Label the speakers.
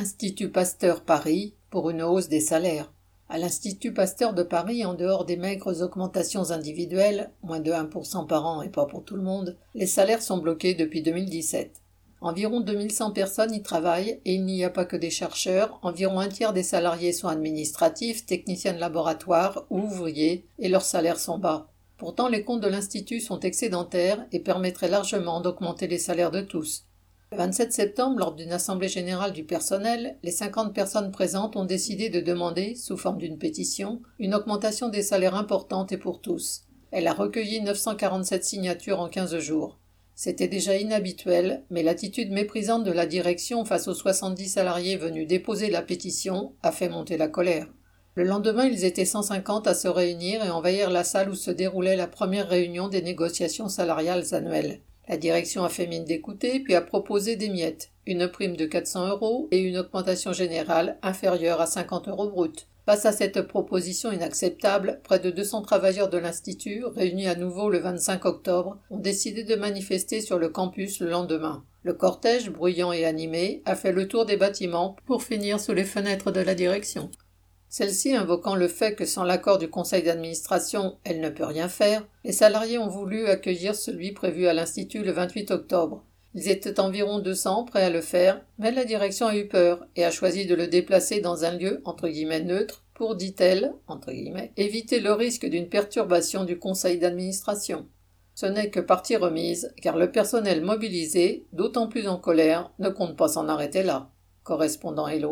Speaker 1: Institut Pasteur Paris pour une hausse des salaires. À l'Institut Pasteur de Paris, en dehors des maigres augmentations individuelles, moins de 1% par an et pas pour tout le monde, les salaires sont bloqués depuis 2017. Environ 2100 personnes y travaillent et il n'y a pas que des chercheurs, environ un tiers des salariés sont administratifs, techniciens de laboratoire ou ouvriers et leurs salaires sont bas. Pourtant les comptes de l'Institut sont excédentaires et permettraient largement d'augmenter les salaires de tous. Le 27 septembre, lors d'une assemblée générale du personnel, les 50 personnes présentes ont décidé de demander, sous forme d'une pétition, une augmentation des salaires importante et pour tous. Elle a recueilli 947 signatures en 15 jours. C'était déjà inhabituel, mais l'attitude méprisante de la direction face aux 70 salariés venus déposer la pétition a fait monter la colère. Le lendemain, ils étaient 150 à se réunir et envahir la salle où se déroulait la première réunion des négociations salariales annuelles. La direction a fait mine d'écouter, puis a proposé des miettes, une prime de 400 euros et une augmentation générale inférieure à 50 euros brut. Face à cette proposition inacceptable, près de 200 travailleurs de l'Institut, réunis à nouveau le 25 octobre, ont décidé de manifester sur le campus le lendemain. Le cortège, bruyant et animé, a fait le tour des bâtiments pour finir sous les fenêtres de la direction. Celle-ci invoquant le fait que sans l'accord du conseil d'administration, elle ne peut rien faire, les salariés ont voulu accueillir celui prévu à l'Institut le 28 octobre. Ils étaient environ 200 prêts à le faire, mais la direction a eu peur et a choisi de le déplacer dans un lieu entre guillemets neutre pour, dit-elle, entre guillemets, éviter le risque d'une perturbation du conseil d'administration. Ce n'est que partie remise, car le personnel mobilisé, d'autant plus en colère, ne compte pas s'en arrêter là. Correspondant Hello.